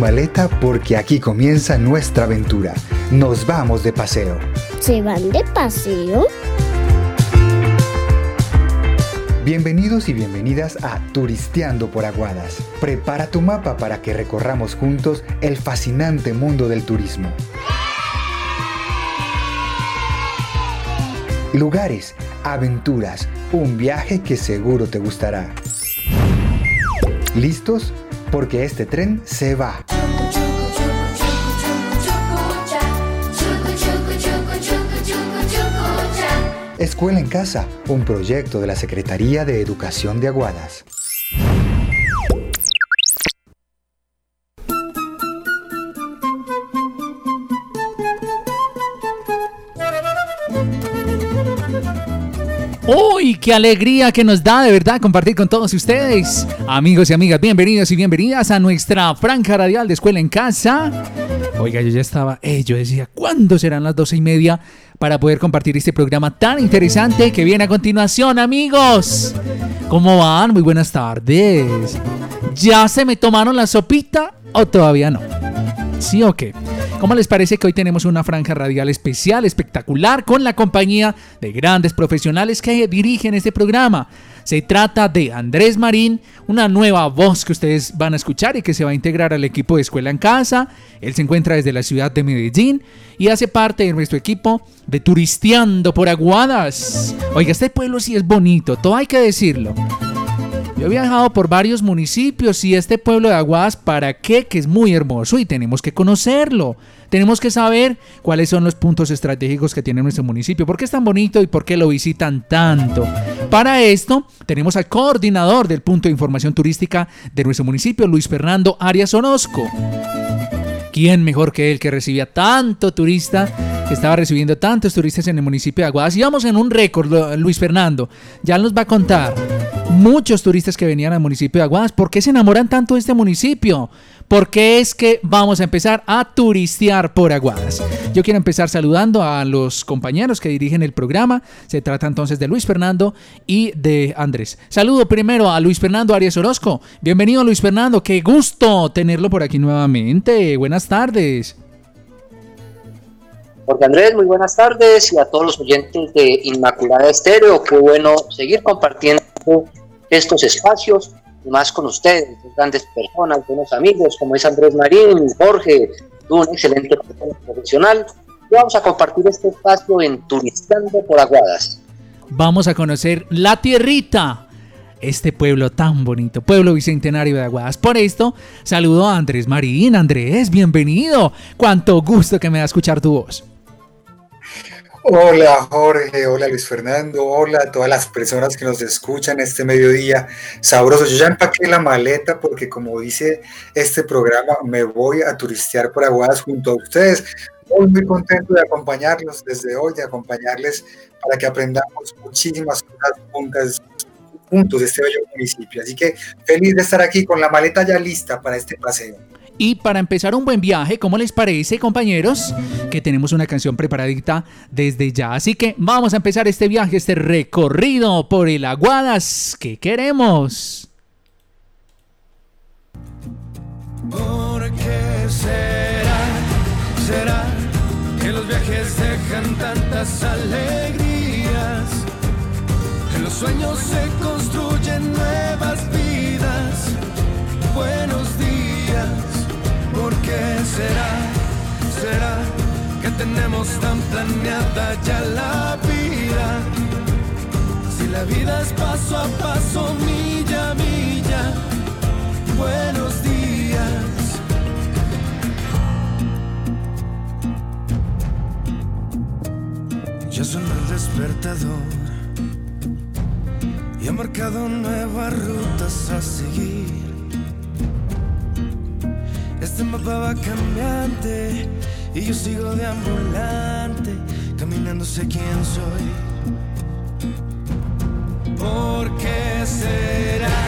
Maleta porque aquí comienza nuestra aventura. Nos vamos de paseo. ¿Se van de paseo? Bienvenidos y bienvenidas a Turisteando por Aguadas. Prepara tu mapa para que recorramos juntos el fascinante mundo del turismo. Lugares, aventuras, un viaje que seguro te gustará. ¿Listos? porque este tren se va. Escuela en Casa, un proyecto de la Secretaría de Educación de Aguadas. Qué alegría que nos da de verdad compartir con todos ustedes! Amigos y amigas, bienvenidos y bienvenidas a nuestra franja radial de Escuela en Casa. Oiga, yo ya estaba, eh, yo decía, ¿cuándo serán las doce y media para poder compartir este programa tan interesante que viene a continuación, amigos? ¿Cómo van? Muy buenas tardes. ¿Ya se me tomaron la sopita o todavía no? ¿Sí o qué? ¿Cómo les parece que hoy tenemos una franja radial especial, espectacular, con la compañía de grandes profesionales que dirigen este programa? Se trata de Andrés Marín, una nueva voz que ustedes van a escuchar y que se va a integrar al equipo de Escuela en Casa. Él se encuentra desde la ciudad de Medellín y hace parte de nuestro equipo de Turisteando por Aguadas. Oiga, este pueblo sí es bonito, todo hay que decirlo. Yo he viajado por varios municipios y este pueblo de Aguadas, ¿para qué? Que es muy hermoso y tenemos que conocerlo. Tenemos que saber cuáles son los puntos estratégicos que tiene nuestro municipio, por qué es tan bonito y por qué lo visitan tanto. Para esto, tenemos al coordinador del punto de información turística de nuestro municipio, Luis Fernando Arias Orozco. ¿Quién mejor que él que recibía tanto turista, que estaba recibiendo tantos turistas en el municipio de Aguadas? Y vamos en un récord, Luis Fernando. Ya nos va a contar muchos turistas que venían al municipio de Aguadas. ¿Por qué se enamoran tanto de este municipio? ¿Por qué es que vamos a empezar a turistear por Aguadas? Yo quiero empezar saludando a los compañeros que dirigen el programa. Se trata entonces de Luis Fernando y de Andrés. Saludo primero a Luis Fernando Arias Orozco. Bienvenido Luis Fernando, qué gusto tenerlo por aquí nuevamente. Buenas tardes. Jorge Andrés, muy buenas tardes y a todos los oyentes de Inmaculada Estéreo. Qué bueno seguir compartiendo estos espacios más con ustedes, grandes personas, buenos amigos, como es Andrés Marín, Jorge, un excelente profesional. Y vamos a compartir este espacio en Turistando por Aguadas. Vamos a conocer la tierrita, este pueblo tan bonito, pueblo bicentenario de Aguadas. Por esto, saludo a Andrés Marín. Andrés, bienvenido. Cuánto gusto que me da escuchar tu voz. Hola Jorge, hola Luis Fernando, hola a todas las personas que nos escuchan este mediodía sabroso. Yo ya empaqué la maleta porque como dice este programa, me voy a turistear por Aguadas junto a ustedes. Muy, muy contento de acompañarlos desde hoy, de acompañarles para que aprendamos muchísimas cosas juntas, juntos de este bello municipio. Así que feliz de estar aquí con la maleta ya lista para este paseo. Y para empezar un buen viaje, ¿cómo les parece, compañeros? Que tenemos una canción preparadita desde ya. Así que vamos a empezar este viaje, este recorrido por el Aguadas que queremos. ¿Por qué será? ¿Será que los viajes dejan tantas alegrías? En los sueños se construyen nuevas qué será? ¿Será que tenemos tan planeada ya la vida? Si la vida es paso a paso, milla a milla. Buenos días. Ya suena el despertador y ha marcado nuevas rutas a seguir. Este va cambiante y yo sigo deambulante, caminando sé quién soy. ¿Por qué será?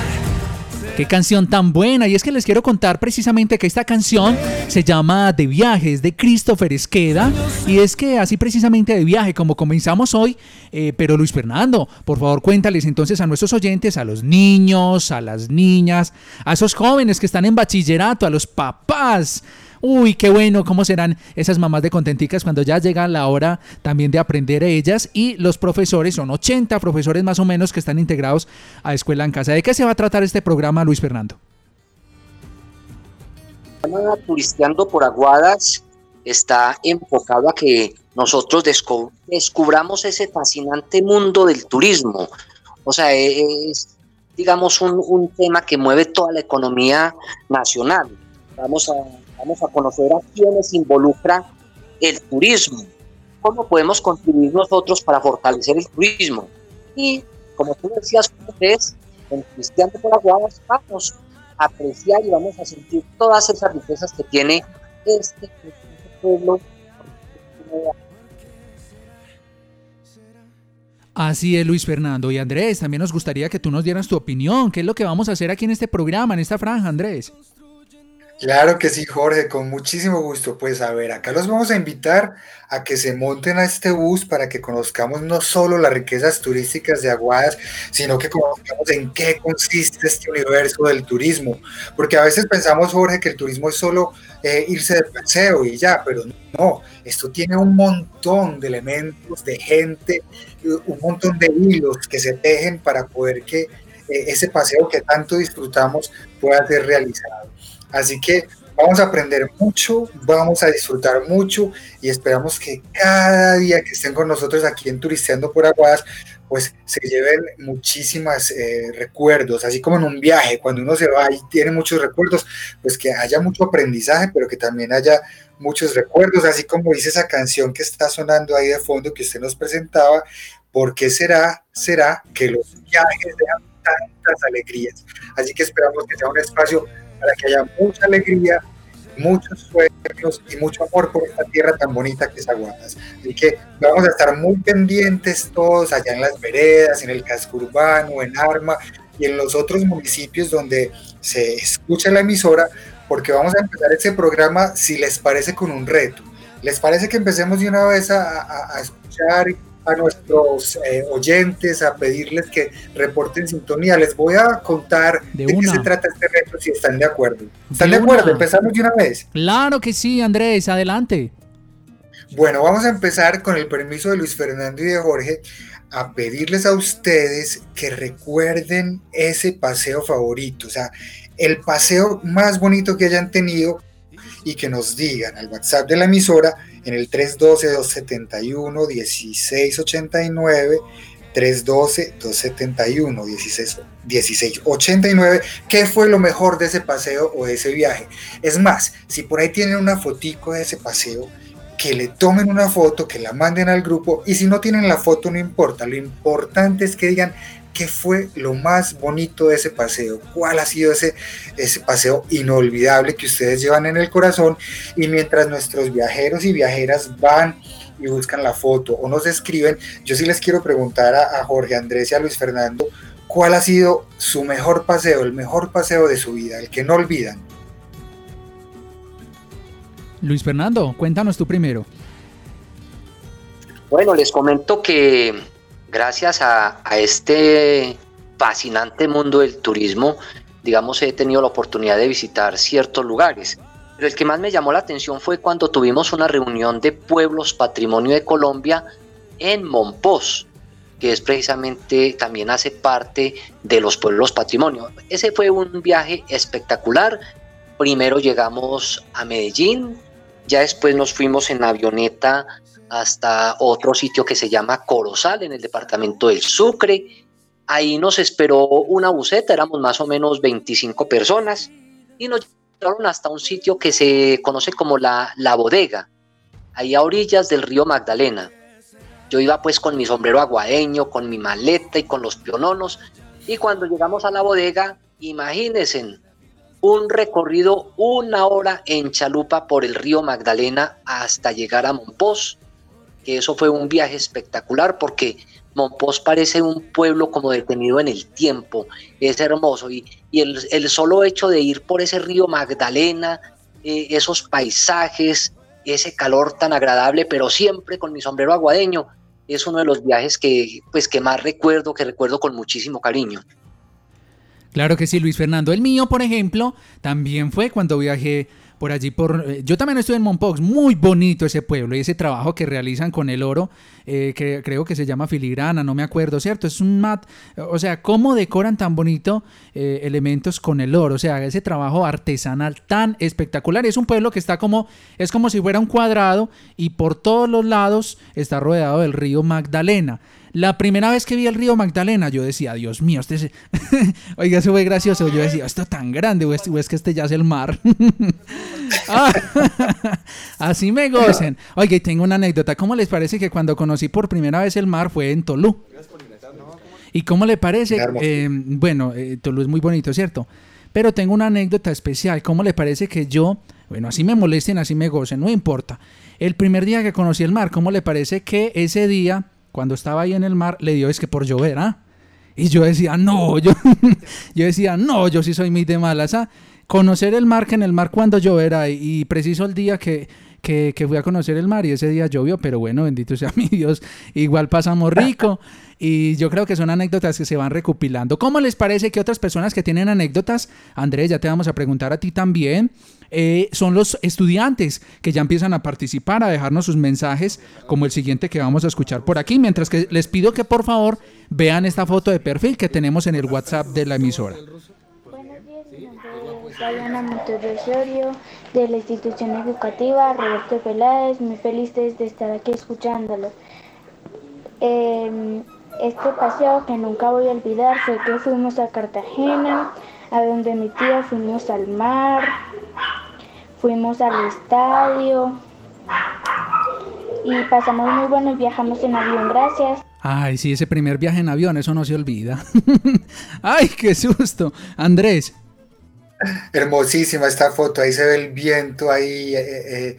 Qué canción tan buena. Y es que les quiero contar precisamente que esta canción se llama De Viajes de Christopher Esqueda. Y es que así precisamente de viaje, como comenzamos hoy, eh, pero Luis Fernando, por favor cuéntales entonces a nuestros oyentes, a los niños, a las niñas, a esos jóvenes que están en bachillerato, a los papás Uy, qué bueno, cómo serán esas mamás de contenticas cuando ya llega la hora también de aprender ellas y los profesores, son 80 profesores más o menos que están integrados a Escuela en Casa. ¿De qué se va a tratar este programa, Luis Fernando? Turisteando por Aguadas está enfocado a que nosotros descubramos ese fascinante mundo del turismo. O sea, es, digamos, un tema que mueve toda la economía nacional. Vamos a Vamos a conocer a quienes involucra el turismo, cómo podemos contribuir nosotros para fortalecer el turismo. Y como tú decías, es en Cristiano por Aguadas vamos a apreciar y vamos a sentir todas esas riquezas que tiene este, pueblo. Así es, Luis Fernando. Y Andrés, también nos gustaría que tú nos dieras tu opinión. ¿Qué es lo que vamos a hacer aquí en este programa, en esta franja, Andrés? Claro que sí, Jorge, con muchísimo gusto. Pues a ver, acá los vamos a invitar a que se monten a este bus para que conozcamos no solo las riquezas turísticas de Aguadas, sino que conozcamos en qué consiste este universo del turismo. Porque a veces pensamos, Jorge, que el turismo es solo eh, irse de paseo y ya, pero no, esto tiene un montón de elementos, de gente, un montón de hilos que se tejen para poder que eh, ese paseo que tanto disfrutamos pueda ser realizado. Así que vamos a aprender mucho, vamos a disfrutar mucho y esperamos que cada día que estén con nosotros aquí en Turisteando por Aguadas, pues se lleven muchísimos eh, recuerdos, así como en un viaje, cuando uno se va y tiene muchos recuerdos, pues que haya mucho aprendizaje, pero que también haya muchos recuerdos, así como dice esa canción que está sonando ahí de fondo que usted nos presentaba, ¿por qué será, será que los viajes dejan tantas alegrías? Así que esperamos que sea un espacio para que haya mucha alegría, muchos sueños y mucho amor por esta tierra tan bonita que es Aguadas. Así que vamos a estar muy pendientes todos allá en las veredas, en el casco urbano, en Arma y en los otros municipios donde se escucha la emisora, porque vamos a empezar este programa, si les parece, con un reto. ¿Les parece que empecemos de una vez a, a escuchar a nuestros eh, oyentes a pedirles que reporten sintonía. Les voy a contar de, qué se trata este reto si están de acuerdo. ¿Están de, acuerdo? ¿Empezamos de una vez? Claro que sí, Andrés, adelante. Bueno, vamos a empezar con el permiso de Luis Fernando y de Jorge a pedirles a ustedes que recuerden ese paseo favorito, o sea, el paseo más bonito que hayan tenido y que nos digan al WhatsApp de la emisora en el 312-271-1689, 312-271-1689, ¿qué fue lo mejor de ese paseo o de ese viaje? Es más, si por ahí tienen una fotico de ese paseo, que le tomen una foto, que la manden al grupo y si no tienen la foto no importa, lo importante es que digan ¿Qué fue lo más bonito de ese paseo? ¿Cuál ha sido ese, ese paseo inolvidable que ustedes llevan en el corazón? Y mientras nuestros viajeros y viajeras van y buscan la foto o nos escriben, yo sí les quiero preguntar a, Jorge Andrés y a Luis Fernando, ¿cuál ha sido su mejor paseo, el mejor paseo de su vida, el que no olvidan? Luis Fernando, cuéntanos tú primero. Bueno, les comento que gracias a, este fascinante mundo del turismo, digamos, he tenido la oportunidad de visitar ciertos lugares. Pero el que más me llamó la atención fue cuando tuvimos una reunión de pueblos patrimonio de Colombia en Monpós, que es precisamente también hace parte de los pueblos patrimonio. Ese fue un viaje espectacular. Primero llegamos a Medellín, ya después nos fuimos en avioneta hasta otro sitio que se llama Corozal, en el departamento del Sucre. Ahí nos esperó una buceta, éramos más o menos 25 personas, y nos llevaron hasta un sitio que se conoce como la, la bodega, ahí a orillas del río Magdalena. Yo iba pues con mi sombrero aguadeño, con mi maleta y con los piononos, y cuando llegamos a la bodega, imagínense, un recorrido una hora en chalupa por el río Magdalena hasta llegar a Monpós, que eso fue un viaje espectacular porque Monpós parece un pueblo como detenido en el tiempo, es hermoso y, y el, el, solo hecho de ir por ese río Magdalena, eh, esos paisajes, ese calor tan agradable, pero siempre con mi sombrero aguadeño, es uno de los viajes que, pues, que más recuerdo, que recuerdo con muchísimo cariño. Claro que sí, Luis Fernando. El mío, por ejemplo, también fue cuando viajé por allí por eh, yo también estuve en Monpox muy bonito ese pueblo y ese trabajo que realizan con el oro eh, que creo que se llama filigrana no me acuerdo cierto es un mat o sea cómo decoran tan bonito eh, elementos con el oro o sea ese trabajo artesanal tan espectacular es un pueblo que está como es como si fuera un cuadrado y por todos los lados está rodeado del río Magdalena la primera vez que vi el río Magdalena, yo decía, Dios mío, este es... Oiga, eso fue gracioso. Yo decía, esto es tan grande, o es, que este ya es el mar. Ah, así me gocen. Oiga, y tengo una anécdota. ¿Cómo les parece que cuando conocí por primera vez el mar fue en Tolú? ¿Y cómo le parece? Eh, bueno, eh, Tolú es muy bonito, ¿cierto? Pero tengo una anécdota especial. ¿Cómo le parece que yo, bueno, así me molesten, así me gocen, no importa. El primer día que conocí el mar, ¿cómo le parece que ese día cuando estaba ahí en el mar, le dio es que por llover, ¿ah? Y yo decía, no, yo, yo decía, no, yo sí soy muy de malas, ¿ah? Conocer el mar, que en el mar cuando lloverá, y preciso el día que, que, que, fui a conocer el mar y ese día llovió, pero bueno, bendito sea mi Dios, igual pasamos rico y yo creo que son anécdotas que se van recopilando. ¿Cómo les parece que otras personas que tienen anécdotas, Andrés, ya te vamos a preguntar a ti también, eh, son los estudiantes que ya empiezan a participar, a dejarnos sus mensajes, como el siguiente que vamos a escuchar por aquí, mientras que les pido que por favor vean esta foto de perfil que tenemos en el WhatsApp de la emisora. Diana Osorio, de la institución educativa Roberto Peláez, muy feliz de estar aquí escuchándolo. Eh, este paseo que nunca voy a olvidar fue que fuimos a Cartagena, a donde mi tía fuimos al mar, fuimos al estadio y pasamos muy bueno y viajamos en avión, gracias. Ay, sí, ese primer viaje en avión, eso no se olvida. Ay, qué susto. Andrés. Hermosísima esta foto, ahí se ve el viento ahí eh, eh,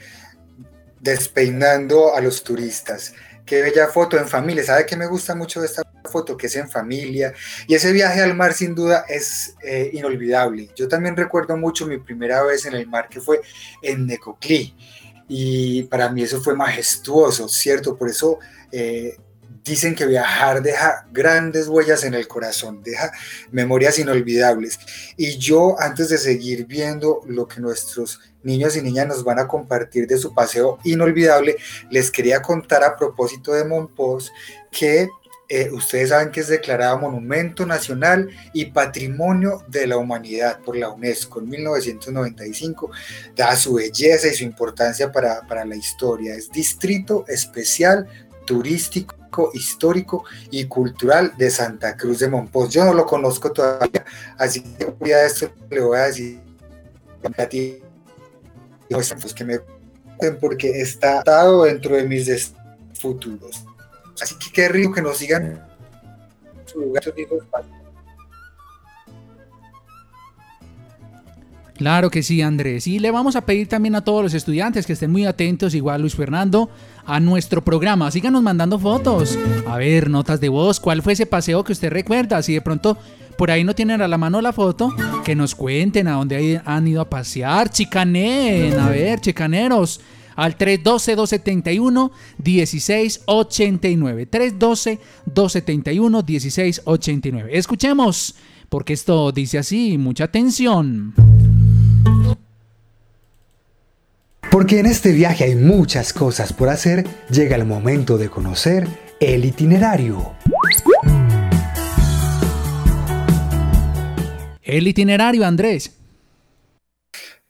despeinando a los turistas. Qué bella foto en familia. ¿Sabe qué me gusta mucho de esta foto? Que es en familia. Y ese viaje al mar sin duda es eh, inolvidable. Yo también recuerdo mucho mi primera vez en el mar que fue en Necoclí. Y para mí eso fue majestuoso, ¿cierto? Por eso eh, dicen que viajar deja grandes huellas en el corazón, deja memorias inolvidables. Y yo antes de seguir viendo lo que nuestros niños y niñas nos van a compartir de su paseo inolvidable, les quería contar a propósito de Monpós que eh, ustedes saben que es declarado Monumento Nacional y Patrimonio de la Humanidad por la UNESCO en 1995, da su belleza y su importancia para, para la historia. Es Distrito Especial Turístico histórico y cultural de Santa Cruz de Monpós. Yo no lo conozco todavía, así que a esto le voy a decir a ti pues que me porque está atado dentro de mis futuros. Así que qué rico que nos sigan su Claro que sí, Andrés. Y le vamos a pedir también a todos los estudiantes que estén muy atentos, igual Luis Fernando, a nuestro programa. Síganos mandando fotos. A ver, notas de voz. ¿Cuál fue ese paseo que usted recuerda? Si de pronto por ahí no tienen a la mano la foto, que nos cuenten a dónde han ido a pasear, chicanen, a ver, chicaneros al 312-271-1689. 312-271-1689. Escuchemos, porque esto dice así, mucha atención. Porque en este viaje hay muchas cosas por hacer, llega el momento de conocer el itinerario. El itinerario, Andrés.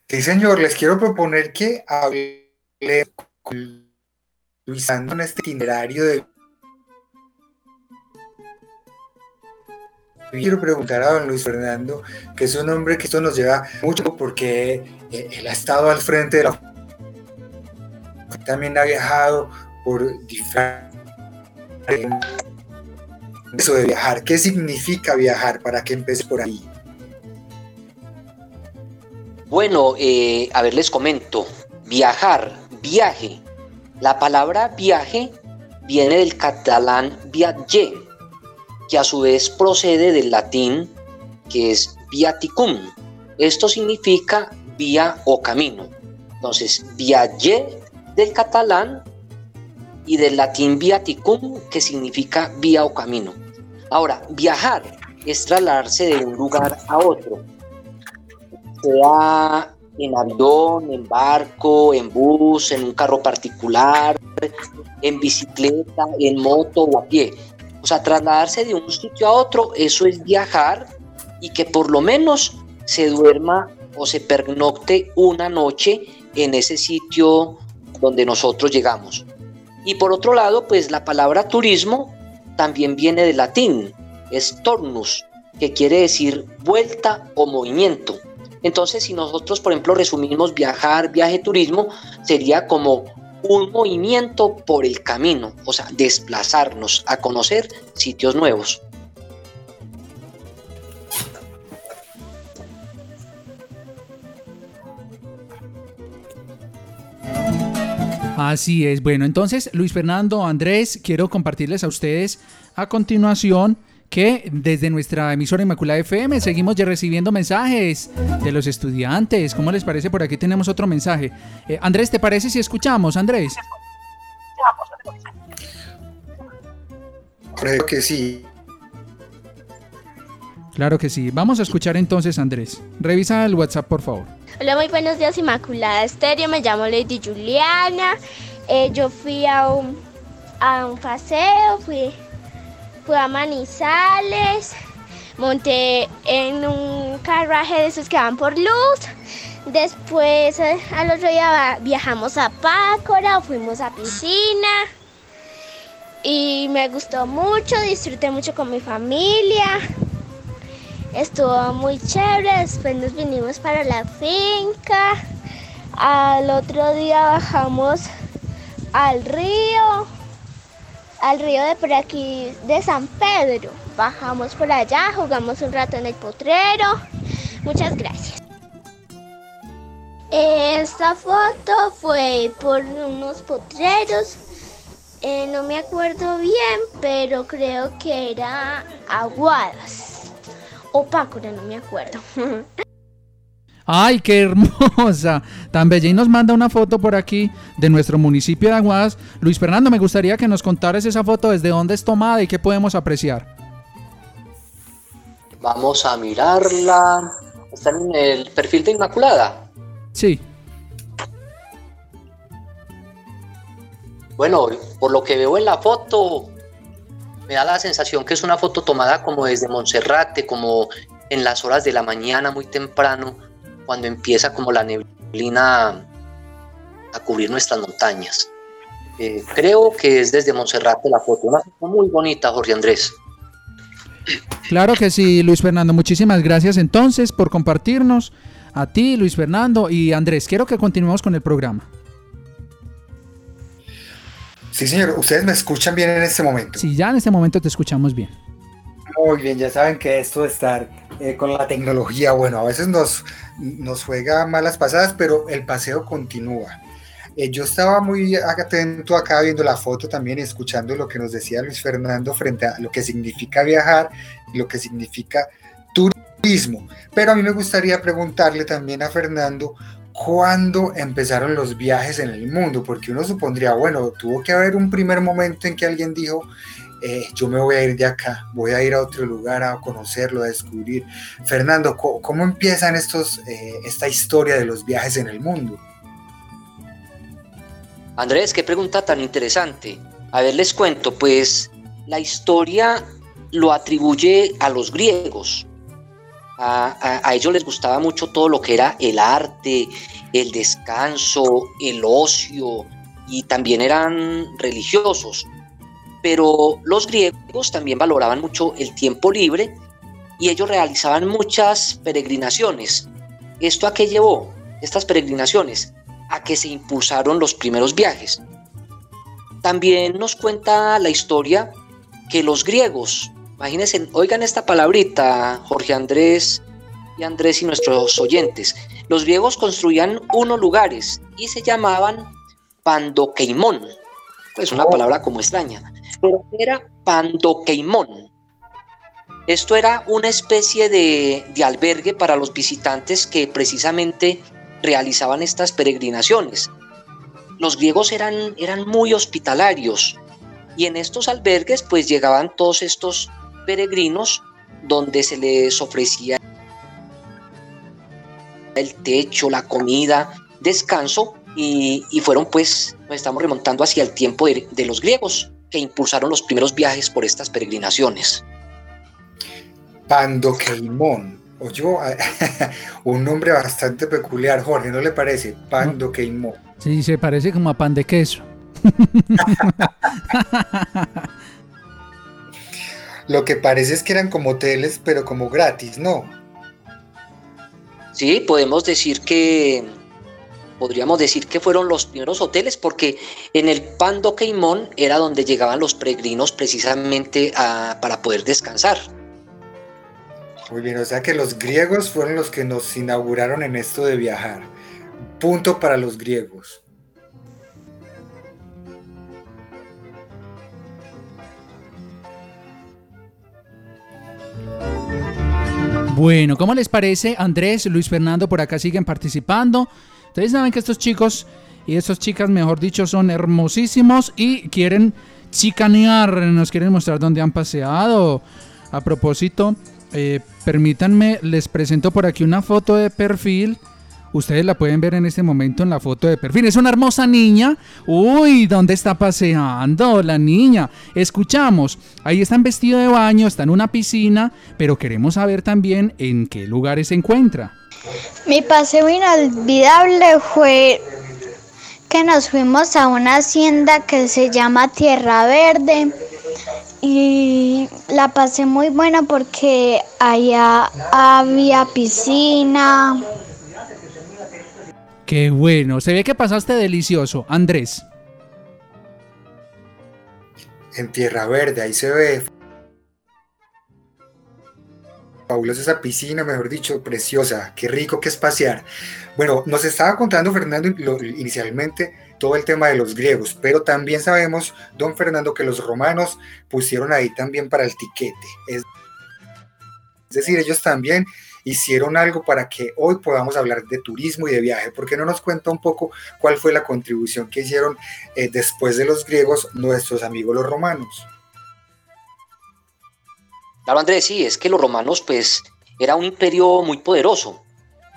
Sí, señor, les quiero proponer que hable con Luis en este itinerario de quiero preguntar a don Luis Fernando, que es un hombre que esto nos lleva mucho porque eh, él ha estado al frente de la también ha viajado por. Eso de viajar, ¿qué significa viajar? Para que empecé por ahí. Bueno, eh, a ver, les comento. Viajar, viaje. La palabra viaje viene del catalán viaje, que a su vez procede del latín, que es viaticum. Esto significa vía o camino. Entonces, viaje del catalán y del latín viaticum, que significa vía o camino. Ahora, viajar es trasladarse de un lugar a otro, sea en avión, en barco, en bus, en un carro particular, en bicicleta, en moto o a pie. O sea, trasladarse de un sitio a otro, eso es viajar y que por lo menos se duerma o se pernocte una noche en ese sitio donde nosotros llegamos. Y por otro lado, pues la palabra turismo también viene del latín, es tornus, que quiere decir vuelta o movimiento. Entonces, si nosotros, por ejemplo, resumimos viajar, viaje, turismo, sería como un movimiento por el camino, o sea, desplazarnos a conocer sitios nuevos. Así es. Bueno, entonces, Luis Fernando, Andrés, quiero compartirles a ustedes a continuación que desde nuestra emisora Inmaculada FM seguimos ya recibiendo mensajes de los estudiantes. ¿Cómo les parece? Por aquí tenemos otro mensaje. Eh, Andrés, ¿te parece si escuchamos, Andrés? Creo que sí. Claro que sí. Vamos a escuchar entonces, Andrés. Revisa el WhatsApp, por favor. Hola, muy buenos días, Inmaculada Estéreo. Me llamo Lady Juliana. Eh, yo fui a un, a un paseo, fui, fui a Manizales, monté en un carruaje de esos que van por luz. Después, eh, al otro día viajamos a Pácora, fuimos a piscina y me gustó mucho, disfruté mucho con mi familia. Estuvo muy chévere, después nos vinimos para la finca. Al otro día bajamos al río, al río de por aquí de San Pedro. Bajamos por allá, jugamos un rato en el potrero. Muchas gracias. Esta foto fue por unos potreros. Eh, no me acuerdo bien, pero creo que era Aguadas o Pácora, no me acuerdo. Ay, qué hermosa. Tan bella. Y nos manda una foto por aquí de nuestro municipio de Aguadas. Luis Fernando, me gustaría que nos contaras esa foto, desde dónde es tomada y qué podemos apreciar. Vamos a mirarla. ¿Está en el perfil de Inmaculada? Sí. Bueno, por lo que veo en la foto, me da la sensación que es una foto tomada como desde Monserrate, como en las horas de la mañana, muy temprano, cuando empieza como la neblina a cubrir nuestras montañas. Eh, creo que es desde Monserrate la foto, una foto muy bonita, Jorge Andrés. Claro que sí, Luis Fernando. Muchísimas gracias entonces por compartirnos. A ti, Luis Fernando y Andrés, quiero que continuemos con el programa. Sí, señor, ustedes me escuchan bien en este momento. Sí, ya en este momento te escuchamos bien. Muy bien, ya saben que esto de estar eh, con la tecnología, bueno, a veces nos, nos juega malas pasadas, pero el paseo continúa. Eh, yo estaba muy atento acá viendo la foto también escuchando lo que nos decía Luis Fernando frente a lo que significa viajar lo que significa turismo. Pero a mí me gustaría preguntarle también a Fernando cuándo empezaron los viajes en el mundo, porque uno supondría, bueno, tuvo que haber un primer momento en que alguien dijo, eh, yo me voy a ir de acá, voy a ir a otro lugar a conocerlo, a descubrir. Fernando, ¿cómo, empiezan estos, eh, esta historia de los viajes en el mundo? Andrés, qué pregunta tan interesante. A ver, les cuento, pues la historia lo atribuye a los griegos. A, ellos les gustaba mucho todo lo que era el arte, el descanso, el ocio y también eran religiosos. Pero los griegos también valoraban mucho el tiempo libre y ellos realizaban muchas peregrinaciones. ¿Esto a qué llevó? Estas peregrinaciones a que se impulsaron los primeros viajes. También nos cuenta la historia que los griegos, imagínense, oigan esta palabrita, Jorge Andrés y Andrés y nuestros oyentes, los griegos construían unos lugares y se llamaban Pandokeimon, pues una palabra como extraña, pero era Pandokeimon. Esto era una especie de, de albergue para los visitantes que precisamente realizaban estas peregrinaciones. Los griegos eran, eran muy hospitalarios y en estos albergues pues llegaban todos estos peregrinos donde se les ofrecía el techo, la comida, descanso y, fueron pues, nos estamos remontando hacia el tiempo de, de los griegos que impulsaron los primeros viajes por estas peregrinaciones. Pandokeimon, o yo, un nombre bastante peculiar, Jorge, ¿no le parece? Pandokeimon. Sí, se parece como a pan de queso. Lo que parece es que eran como hoteles, pero como gratis, ¿no? Sí, podemos decir que podríamos decir que fueron los primeros hoteles porque en el Pando Queimón era donde llegaban los peregrinos precisamente para poder descansar. Muy bien, o sea que los griegos fueron los que nos inauguraron en esto de viajar. Punto para los griegos. Bueno, ¿cómo les parece? Andrés, Luis Fernando por acá siguen participando. Ustedes saben que estos chicos y estas chicas, mejor dicho, son hermosísimos y quieren chicanear, nos quieren mostrar dónde han paseado. A propósito, eh, permítanme, les presento por aquí una foto de perfil Ustedes la pueden ver en este momento en la foto de perfil. Es una hermosa niña. Uy, ¿dónde está paseando la niña? Escuchamos. Ahí está en vestido de baño, está en una piscina, pero queremos saber también en qué lugares se encuentra. Mi paseo inolvidable fue que nos fuimos a una hacienda que se llama Tierra Verde y la pasé muy buena porque allá había piscina, Qué bueno, se ve que pasaste delicioso, Andrés. En Tierra Verde, ahí se ve. Fabulosa esa piscina, mejor dicho, preciosa. Qué rico que es pasear. Bueno, nos estaba contando Fernando inicialmente todo el tema de los griegos, pero también sabemos, don Fernando, que los romanos pusieron ahí también para el tiquete. Es decir, ellos también hicieron algo para que hoy podamos hablar de turismo y de viaje. ¿Por qué no nos cuenta un poco cuál fue la contribución que hicieron eh, después de los griegos nuestros amigos los romanos? Claro, Andrés, sí, es que los romanos pues era un imperio muy poderoso.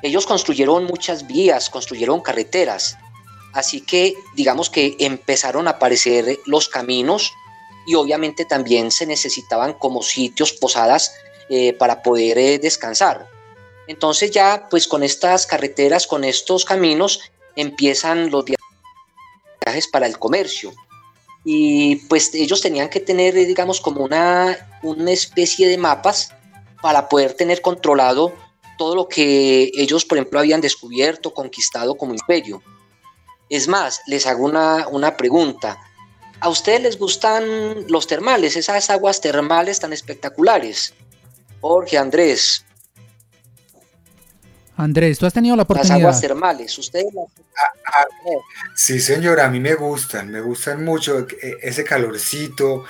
Ellos construyeron muchas vías, construyeron carreteras, así que digamos que empezaron a aparecer los caminos y obviamente también se necesitaban como sitios, posadas eh, para poder eh, descansar. Entonces ya pues con estas carreteras, con estos caminos, empiezan los viajes para el comercio. Y pues ellos tenían que tener, digamos, como una, una especie de mapas para poder tener controlado todo lo que ellos, por ejemplo, habían descubierto, conquistado como imperio. Es más, les hago una, una pregunta. ¿A ustedes les gustan los termales, esas aguas termales tan espectaculares? Jorge, Andrés, Andrés, ¿tú has tenido la oportunidad? Las aguas termales, ustedes ah, ah, Sí, señora, a mí me gustan, me gustan mucho eh, ese calorcito,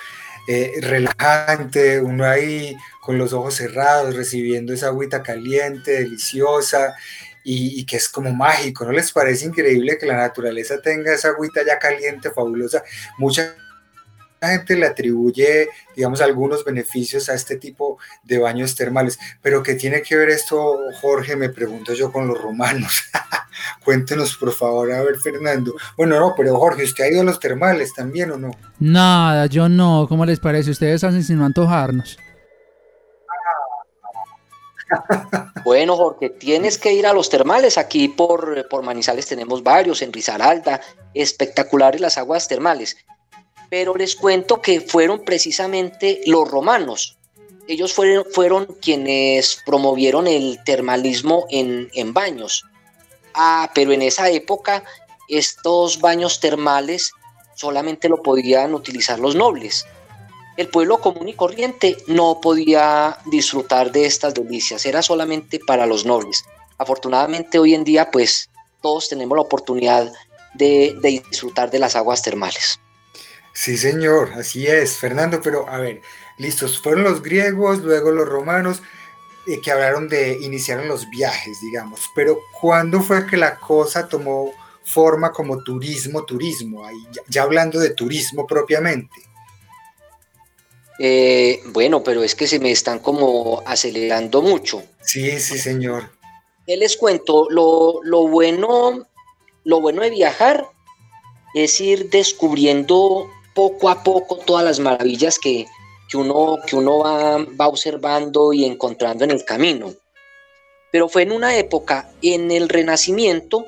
eh, relajante, uno ahí con los ojos cerrados, recibiendo esa agüita caliente, deliciosa, y, que es como mágico, ¿no les parece increíble que la naturaleza tenga esa agüita ya caliente, fabulosa? Gente le atribuye, digamos, algunos beneficios a este tipo de baños termales, pero ¿qué tiene que ver esto, Jorge? Me pregunto yo con los romanos. Cuéntenos, por favor, a ver, Fernando. Bueno, no, pero Jorge, ¿usted ha ido a los termales también o no? Nada, yo no. ¿Cómo les parece? Ustedes hacen sin antojarnos. Bueno, Jorge, tienes que ir a los termales. Aquí por, por Manizales tenemos varios, en Risaralda, espectaculares las aguas termales. Pero les cuento que fueron precisamente los romanos. Ellos fueron, fueron quienes promovieron el termalismo en, en baños. Ah, pero en esa época estos baños termales solamente lo podían utilizar los nobles el pueblo común y corriente no podía disfrutar de estas delicias, era solamente para los nobles. Afortunadamente hoy en día pues todos tenemos la oportunidad de, disfrutar de las aguas termales. Sí, señor, así es, Fernando, pero a ver, listos, fueron los griegos, luego los romanos, eh, que hablaron de iniciar los viajes, digamos, pero ¿cuándo fue que la cosa tomó forma como turismo, turismo, ahí, ya hablando de turismo propiamente? Eh, bueno, pero es que se me están como acelerando mucho. Sí, sí, señor. ¿Qué les cuento? Lo, bueno, lo bueno de viajar es ir descubriendo poco a poco todas las maravillas que, uno, que uno va, va observando y encontrando en el camino. Pero fue en una época, en el Renacimiento,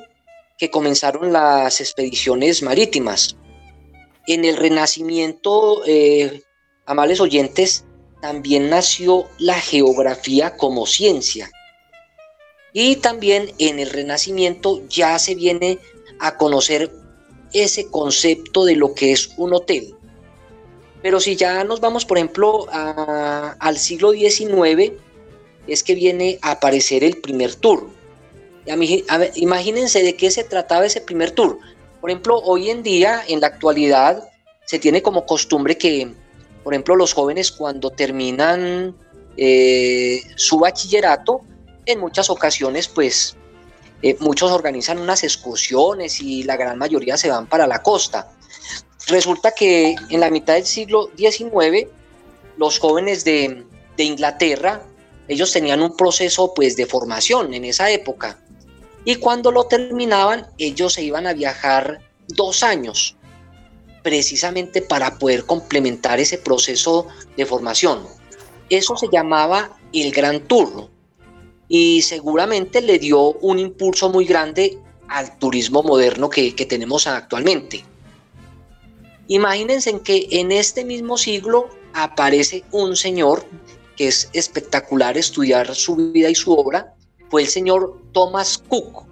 que comenzaron las expediciones marítimas. En el Renacimiento eh, amables oyentes, también nació la geografía como ciencia. Y también en el Renacimiento ya se viene a conocer ese concepto de lo que es un hotel. Pero si ya nos vamos, por ejemplo, al siglo XIX, es que viene a aparecer el primer tour. Imagínense de qué se trataba ese primer tour. Por ejemplo, hoy en día, en la actualidad, se tiene como costumbre que por ejemplo, los jóvenes cuando terminan eh, su bachillerato, en muchas ocasiones, pues, eh, muchos organizan unas excursiones y la gran mayoría se van para la costa. Resulta que en la mitad del siglo XIX, los jóvenes de, de Inglaterra, ellos tenían un proceso pues de formación en esa época. Y cuando lo terminaban, ellos se iban a viajar dos años precisamente para poder complementar ese proceso de formación. Eso se llamaba el Gran Tour y seguramente le dio un impulso muy grande al turismo moderno que, tenemos actualmente. Imagínense que en este mismo siglo aparece un señor que es espectacular estudiar su vida y su obra, fue el señor Thomas Cook.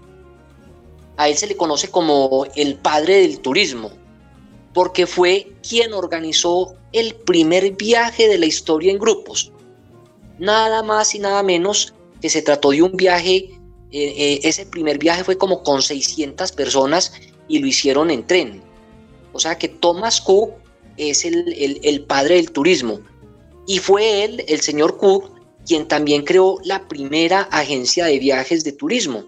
A él se le conoce como el padre del turismo porque fue quien organizó el primer viaje de la historia en grupos. Nada más y nada menos que se trató de un viaje, eh, eh, ese primer viaje fue como con 600 personas y lo hicieron en tren. O sea que Thomas Cook es el, el padre del turismo. Y fue él, el señor Cook, quien también creó la primera agencia de viajes de turismo.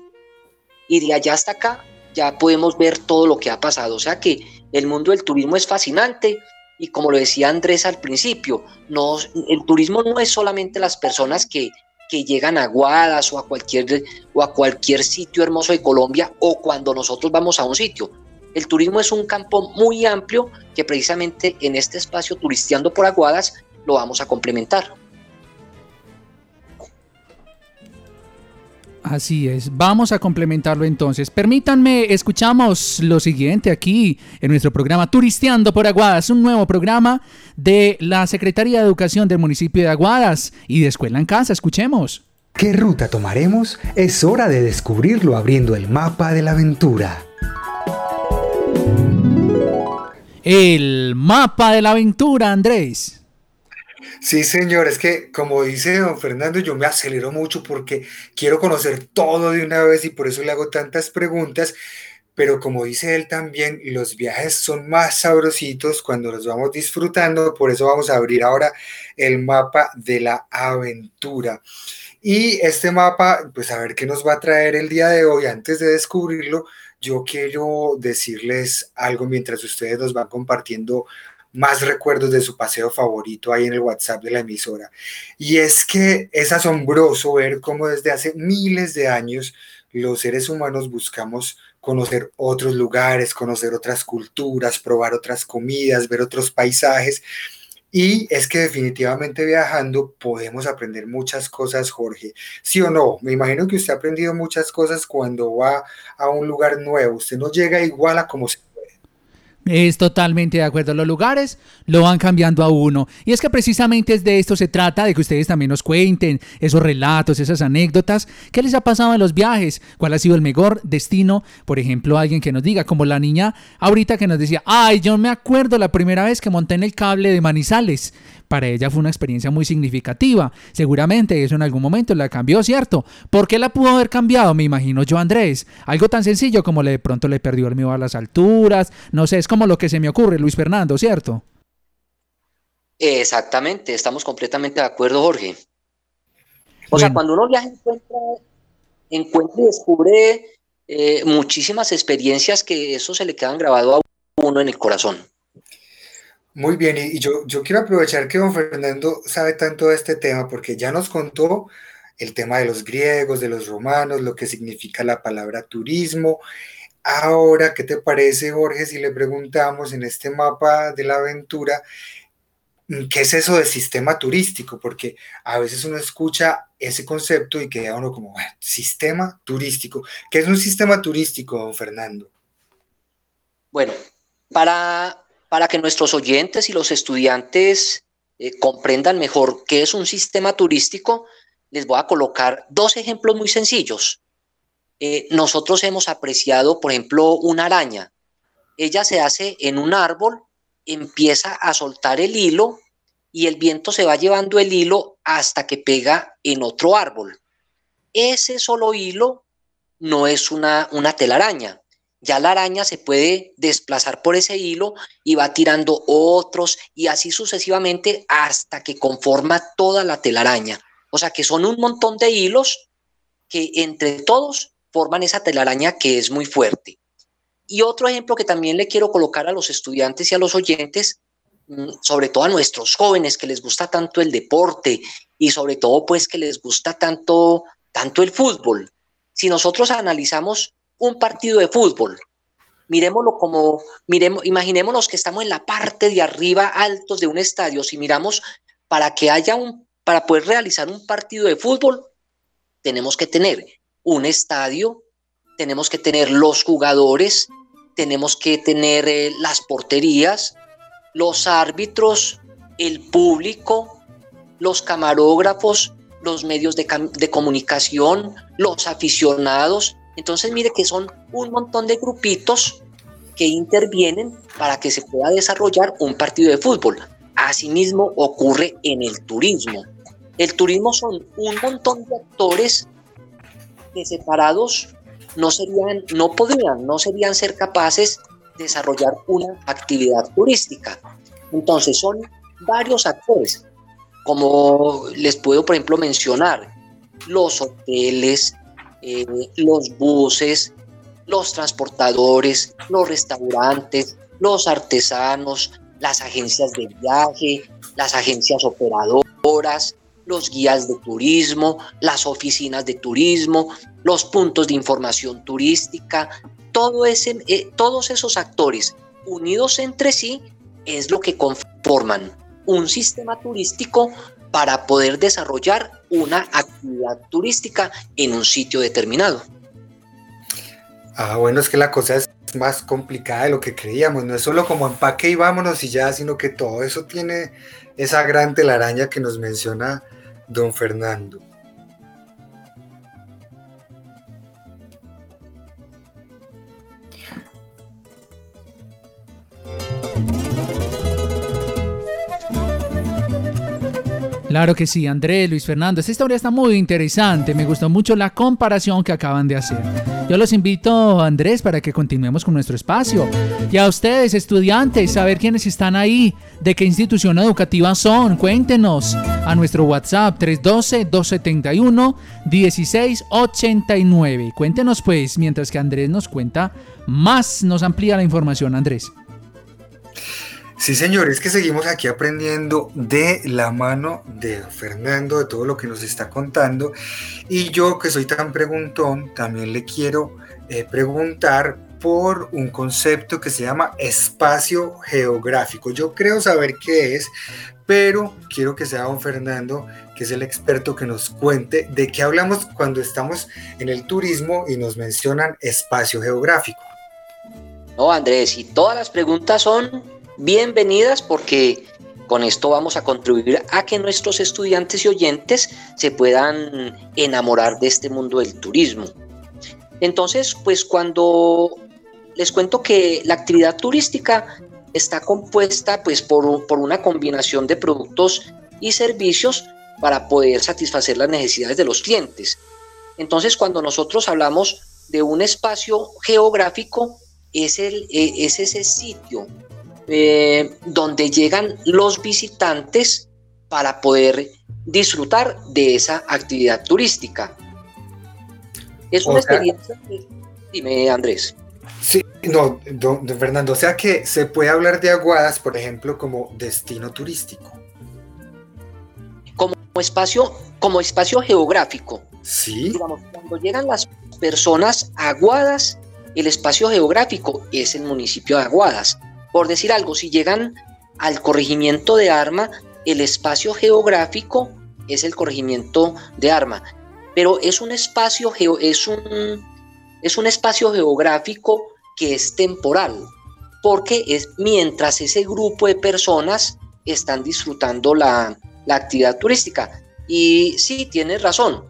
Y de allá hasta acá ya podemos ver todo lo que ha pasado. O sea que el mundo del turismo es fascinante y como lo decía Andrés al principio, no, el turismo no es solamente las personas que, llegan a Guadas o a, cualquier, o a cualquier sitio hermoso de Colombia o cuando nosotros vamos a un sitio. El turismo es un campo muy amplio que precisamente en este espacio turisteando por Aguadas lo vamos a complementar. Así es, vamos a complementarlo entonces. Permítanme, escuchamos lo siguiente aquí en nuestro programa Turisteando por Aguadas, un nuevo programa de la Secretaría de Educación del municipio de Aguadas y de Escuela en Casa. Escuchemos. ¿Qué ruta tomaremos? Es hora de descubrirlo abriendo el mapa de la aventura. El mapa de la aventura, Andrés. Sí, señor, es que como dice don Fernando, yo me acelero mucho porque quiero conocer todo de una vez y por eso le hago tantas preguntas, pero como dice él también, los viajes son más sabrositos cuando los vamos disfrutando, por eso vamos a abrir ahora el mapa de la aventura. Y este mapa, pues a ver qué nos va a traer el día de hoy. Antes de descubrirlo, yo quiero decirles algo mientras ustedes nos van compartiendo más recuerdos de su paseo favorito ahí en el WhatsApp de la emisora. Y es que es asombroso ver cómo desde hace miles de años los seres humanos buscamos conocer otros lugares, conocer otras culturas, probar otras comidas, ver otros paisajes. Y es que definitivamente viajando podemos aprender muchas cosas, Jorge. ¿Sí o no? Me imagino que usted ha aprendido muchas cosas cuando va a un lugar nuevo. Usted no llega igual a como se es totalmente de acuerdo. Los lugares lo van cambiando a uno. Y es que precisamente es de esto se trata, de que ustedes también nos cuenten esos relatos, esas anécdotas. ¿Qué les ha pasado en los viajes? ¿Cuál ha sido el mejor destino? Por ejemplo, alguien que nos diga, como la niña ahorita que nos decía, ay, yo me acuerdo la primera vez que monté en el cable de Manizales para ella fue una experiencia muy significativa. Seguramente eso en algún momento la cambió, ¿cierto? ¿Por qué la pudo haber cambiado? Me imagino yo, Andrés. Algo tan sencillo como le, de pronto le perdió el miedo a las alturas. No sé, es como lo que se me ocurre, Luis Fernando, ¿cierto? Exactamente, estamos completamente de acuerdo, Jorge. O sea, cuando uno viaja encuentra, encuentra y descubre eh, muchísimas experiencias que eso se le quedan grabado a uno en el corazón. Muy bien, y yo, yo quiero aprovechar que don Fernando sabe tanto de este tema porque ya nos contó el tema de los griegos, de los romanos, lo que significa la palabra turismo. Ahora, ¿qué te parece, Jorge, si le preguntamos en este mapa de la aventura, ¿qué es eso de sistema turístico? Porque a veces uno escucha ese concepto y queda uno como, sistema turístico. ¿Qué es un sistema turístico, don Fernando? Bueno, para para que nuestros oyentes y los estudiantes eh, comprendan mejor qué es un sistema turístico, les voy a colocar dos ejemplos muy sencillos. Eh, nosotros hemos apreciado, por ejemplo, una araña. Ella se hace en un árbol, empieza a soltar el hilo y el viento se va llevando el hilo hasta que pega en otro árbol. Ese solo hilo no es una, una telaraña, ya la araña se puede desplazar por ese hilo y va tirando otros y así sucesivamente hasta que conforma toda la telaraña. O sea que son un montón de hilos que entre todos forman esa telaraña que es muy fuerte. Y otro ejemplo que también le quiero colocar a los estudiantes y a los oyentes, mm, sobre todo a nuestros jóvenes que les gusta tanto el deporte y sobre todo pues que les gusta tanto tanto el fútbol. Si nosotros analizamos un partido de fútbol. Miremoslo como, miremos, imaginémonos que estamos en la parte de arriba altos de un estadio. Si miramos para que haya un, para poder realizar un partido de fútbol, tenemos que tener un estadio, tenemos que tener los jugadores, tenemos que tener eh, las porterías, los árbitros, el público, los camarógrafos, los medios de, de comunicación, los aficionados, entonces mire que son un montón de grupitos que intervienen para que se pueda desarrollar un partido de fútbol. Asimismo ocurre en el turismo. El turismo son un montón de actores que separados no serían, no podrían, no serían ser capaces de desarrollar una actividad turística. Entonces son varios actores, como les puedo por ejemplo mencionar los hoteles, eh, los buses, los transportadores, los restaurantes, los artesanos, las agencias de viaje, las agencias operadoras, los guías de turismo, las oficinas de turismo, los puntos de información turística, todo ese, eh, todos esos actores unidos entre sí es lo que conforman un sistema turístico para poder desarrollar una actividad turística en un sitio determinado. Ah, bueno, es que la cosa es más complicada de lo que creíamos, no es solo como empaque y vámonos y ya, sino que todo eso tiene esa gran telaraña que nos menciona don Fernando. Claro que sí, Andrés, Luis Fernando. Esta historia está muy interesante. Me gustó mucho la comparación que acaban de hacer. Yo los invito, Andrés, para que continuemos con nuestro espacio. Y a ustedes, estudiantes, a ver quiénes están ahí, de qué institución educativa son. Cuéntenos a nuestro WhatsApp 312-271-1689. Cuéntenos pues, mientras que Andrés nos cuenta más, nos amplía la información, Andrés. Sí, señor, es que seguimos aquí aprendiendo de la mano de Fernando, de todo lo que nos está contando. Y yo, que soy tan preguntón, también le quiero eh, preguntar por un concepto que se llama espacio geográfico. Yo creo saber qué es, pero quiero que sea don Fernando, que es el experto, que nos cuente de qué hablamos cuando estamos en el turismo y nos mencionan espacio geográfico. No, Andrés, y todas las preguntas son bienvenidas porque con esto vamos a contribuir a que nuestros estudiantes y oyentes se puedan enamorar de este mundo del turismo. Entonces, pues cuando les cuento que la actividad turística está compuesta pues por, por una combinación de productos y servicios para poder satisfacer las necesidades de los clientes. Entonces, cuando nosotros hablamos de un espacio geográfico, es, el, e, es ese sitio eh, donde llegan los visitantes para poder disfrutar de esa actividad turística. Es una experiencia. Dime, Andrés. Sí, no, don, Fernando, o sea que se puede hablar de Aguadas, por ejemplo, como destino turístico. Como espacio, como espacio geográfico. Sí. cuando llegan las personas a Aguadas, el espacio geográfico es el municipio de Aguadas. Por decir algo, si llegan al corregimiento de arma, el espacio geográfico es el corregimiento de arma, pero es un espacio, es un, es un espacio geográfico que es temporal, porque es mientras ese grupo de personas están disfrutando la, la actividad turística. Y sí, tienes razón,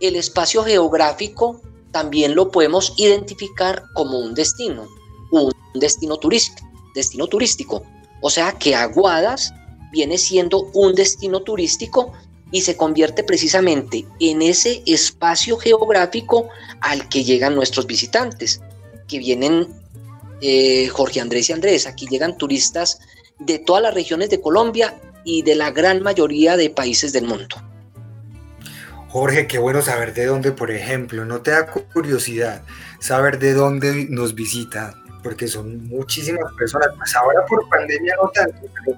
el espacio geográfico también lo podemos identificar como un destino, un destino turístico destino turístico. O sea que Aguadas viene siendo un destino turístico y se convierte precisamente en ese espacio geográfico al que llegan nuestros visitantes, que vienen eh, Jorge Andrés y Andrés, aquí llegan turistas de todas las regiones de Colombia y de la gran mayoría de países del mundo. Jorge, qué bueno saber de dónde, por ejemplo, ¿no te da curiosidad saber de dónde nos visitan porque son muchísimas personas, pues ahora por pandemia no tanto, pero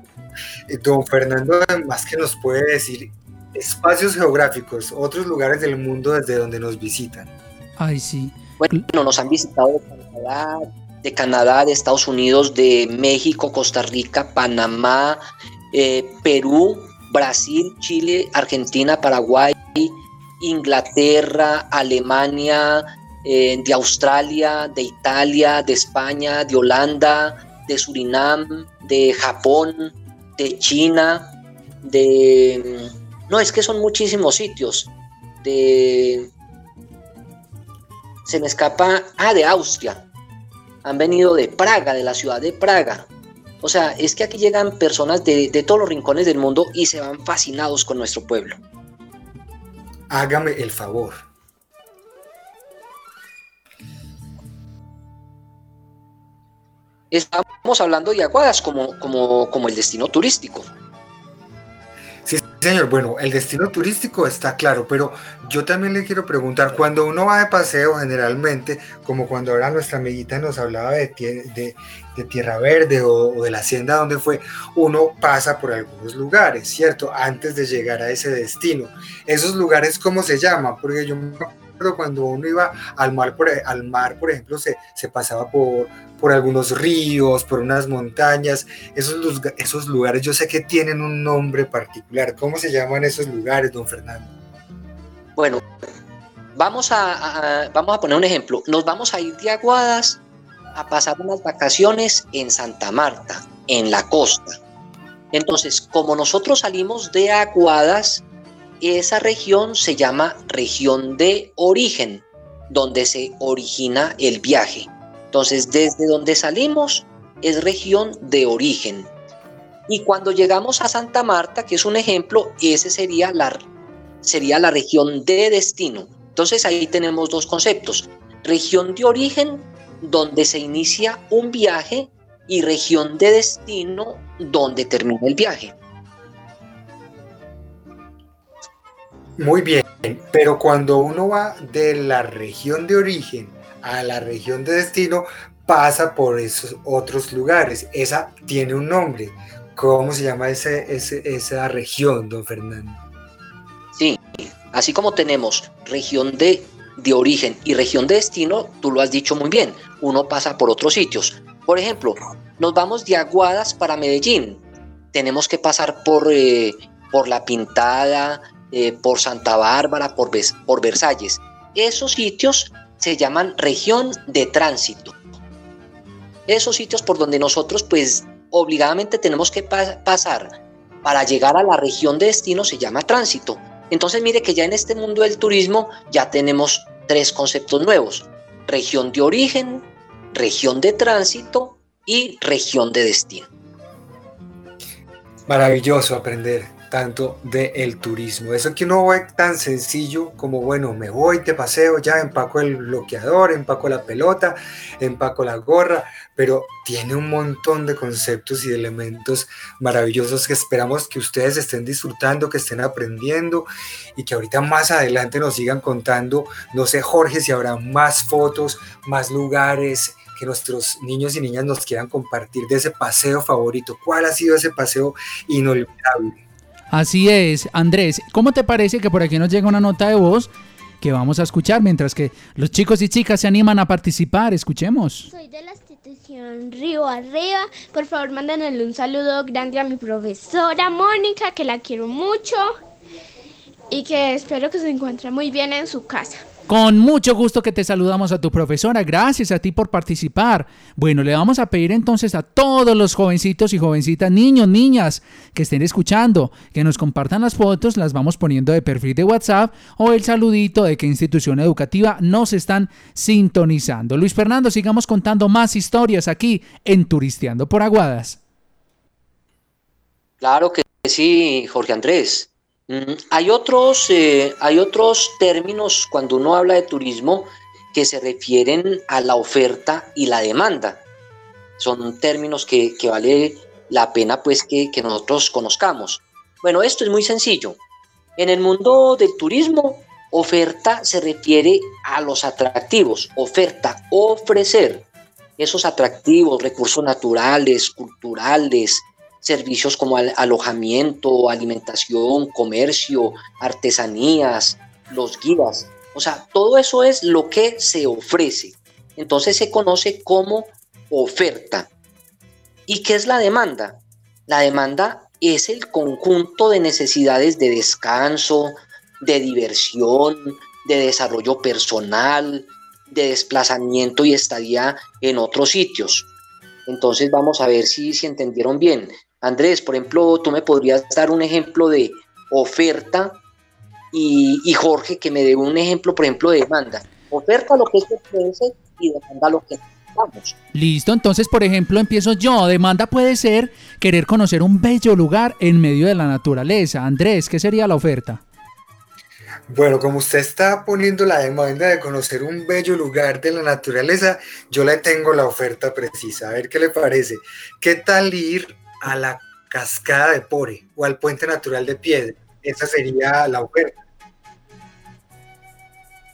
eh, don Fernando más que nos puede decir espacios geográficos, otros lugares del mundo desde donde nos visitan. Ay, sí. Bueno, nos han visitado de Canadá, de, Canadá, de Estados Unidos, de México, Costa Rica, Panamá, eh, Perú, Brasil, Chile, Argentina, Paraguay, Inglaterra, Alemania, eh, de Australia, de Italia, de España, de Holanda, de Surinam, de Japón, de China, de... No, es que son muchísimos sitios. De... Se me escapa... Ah, de Austria. Han venido de Praga, de la ciudad de Praga. O sea, es que aquí llegan personas de, de todos los rincones del mundo y se van fascinados con nuestro pueblo. Hágame el favor estamos hablando de Aguadas como, como, como el destino turístico. Sí, señor. Bueno, el destino turístico está claro, pero yo también le quiero preguntar, cuando uno va de paseo generalmente, como cuando ahora nuestra amiguita nos hablaba de, de, Tierra Verde o, o, de la hacienda donde fue, uno pasa por algunos lugares, ¿cierto? Antes de llegar a ese destino. ¿Esos lugares cómo se llaman? Porque yo acuerdo cuando uno iba al mar, por, al mar, por ejemplo, se, se pasaba por, por algunos ríos, por unas montañas. Esos, esos lugares yo sé que tienen un nombre particular. ¿Cómo se llaman esos lugares, don Fernando? Bueno, vamos a, vamos a poner un ejemplo. Nos vamos a ir de Aguadas a pasar unas vacaciones en Santa Marta, en la costa. Entonces, como nosotros salimos de Aguadas, esa región se llama región de origen, donde se origina el viaje. Entonces, desde donde salimos es región de origen. Y cuando llegamos a Santa Marta, que es un ejemplo, ese sería la, sería la región de destino. Entonces ahí tenemos dos conceptos. Región de origen, donde se inicia un viaje, y región de destino, donde termina el viaje. Muy bien, pero cuando uno va de la región de origen a la región de destino, pasa por esos otros lugares. Esa tiene un nombre. ¿Cómo se llama ese, esa región, don Fernando? Sí, así como tenemos región de, de origen y región de destino, tú lo has dicho muy bien, uno pasa por otros sitios. Por ejemplo, nos vamos de Aguadas para Medellín. Tenemos que pasar por, eh, por La Pintada, eh, por Santa Bárbara, por, por Versalles. Esos sitios se llaman región de tránsito. Esos sitios por donde nosotros pues obligadamente tenemos que pasar para llegar a la región de destino se llama tránsito. Entonces mire que ya en este mundo del turismo ya tenemos tres conceptos nuevos. Región de origen, región de tránsito y región de destino. Maravilloso aprender tanto del turismo. Eso que no ve tan sencillo como, bueno, me voy, te paseo, ya empaco el bloqueador, empaco la pelota, empaco la gorra, pero tiene un montón de conceptos y de elementos maravillosos que esperamos que ustedes estén disfrutando, que estén aprendiendo y que ahorita más adelante nos sigan contando, no sé, Jorge, si habrá más fotos, más lugares, que nuestros niños y niñas nos quieran compartir de ese paseo favorito. ¿Cuál ha sido ese paseo inolvidable? Así es, Andrés. ¿Cómo te parece que por aquí nos llega una nota de voz que vamos a escuchar mientras que los chicos y chicas se animan a participar? Escuchemos. Soy de la institución Río Arriba. Por favor, mándenle un saludo grande a mi profesora Mónica, que la quiero mucho y que espero que se encuentre muy bien en su casa. Con mucho gusto que te saludamos a tu profesora. Gracias a ti por participar. Bueno, le vamos a pedir entonces a todos los jovencitos y jovencitas, niños, niñas, que estén escuchando, que nos compartan las fotos, las vamos poniendo de perfil de WhatsApp o el saludito de qué institución educativa nos están sintonizando. Luis Fernando, sigamos contando más historias aquí en Turisteando por Aguadas. Claro que sí, Jorge Andrés. Hay otros, eh, hay otros términos cuando uno habla de turismo que se refieren a la oferta y la demanda. Son términos que, vale la pena pues que, que nosotros conozcamos. Bueno, esto es muy sencillo. En el mundo del turismo, oferta se refiere a los atractivos. Oferta, ofrecer esos atractivos, recursos naturales, culturales, servicios como alojamiento, alimentación, comercio, artesanías, los guías. O sea, todo eso es lo que se ofrece. Entonces se conoce como oferta. ¿Y qué es la demanda? La demanda es el conjunto de necesidades de descanso, de diversión, de desarrollo personal, de desplazamiento y estadía en otros sitios. Entonces vamos a ver si, si entendieron bien. Andrés, por ejemplo, tú me podrías dar un ejemplo de oferta y, Jorge que me dé un ejemplo, por ejemplo, de demanda. Oferta lo que se ofrece y demanda lo que necesitamos. Listo, entonces, por ejemplo, empiezo yo. Demanda puede ser querer conocer un bello lugar en medio de la naturaleza. Andrés, ¿qué sería la oferta? Bueno, como usted está poniendo la demanda de conocer un bello lugar de la naturaleza, yo le tengo la oferta precisa. A ver qué le parece. ¿Qué tal ir a la cascada de Pore o al puente natural de Piedra. Esa sería la oferta.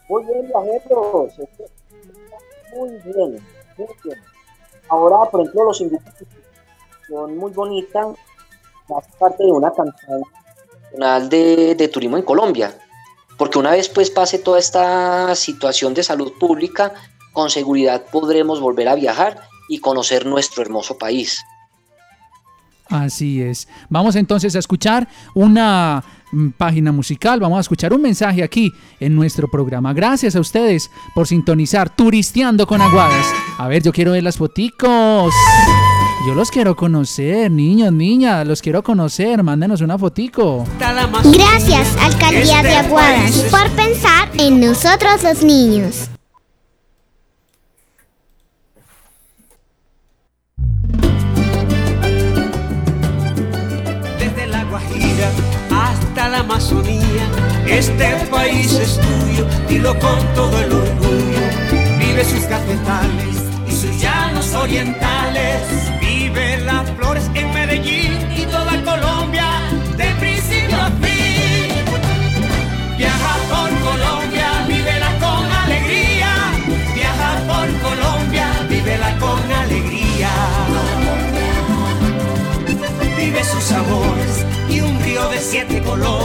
Muy bien, viajeros. Muy bien, muy bien. Ahora, por ejemplo, los invito son muy bonitas. parte de una campaña nacional de, de turismo en Colombia. Porque una vez pues pase toda esta situación de salud pública, con seguridad podremos volver a viajar y conocer nuestro hermoso país. Así es. Vamos entonces a escuchar una mm, página musical, vamos a escuchar un mensaje aquí en nuestro programa. Gracias a ustedes por sintonizar Turisteando con Aguadas. A ver, yo quiero ver las foticos. Yo los quiero conocer, niños, niñas, los quiero conocer. Mándenos una fotico. Gracias, Alcaldía de Aguadas, por pensar en nosotros los niños. la Amazonía. Este país es tuyo, dilo con todo el orgullo. Vive sus cafetales y sus llanos orientales. Vive las flores en Medellín y toda Colombia, de principio a fin. Viaja por Colombia, vívela con alegría. Viaja por Colombia, vívela con alegría. Vive sus sabores y un río de siete colores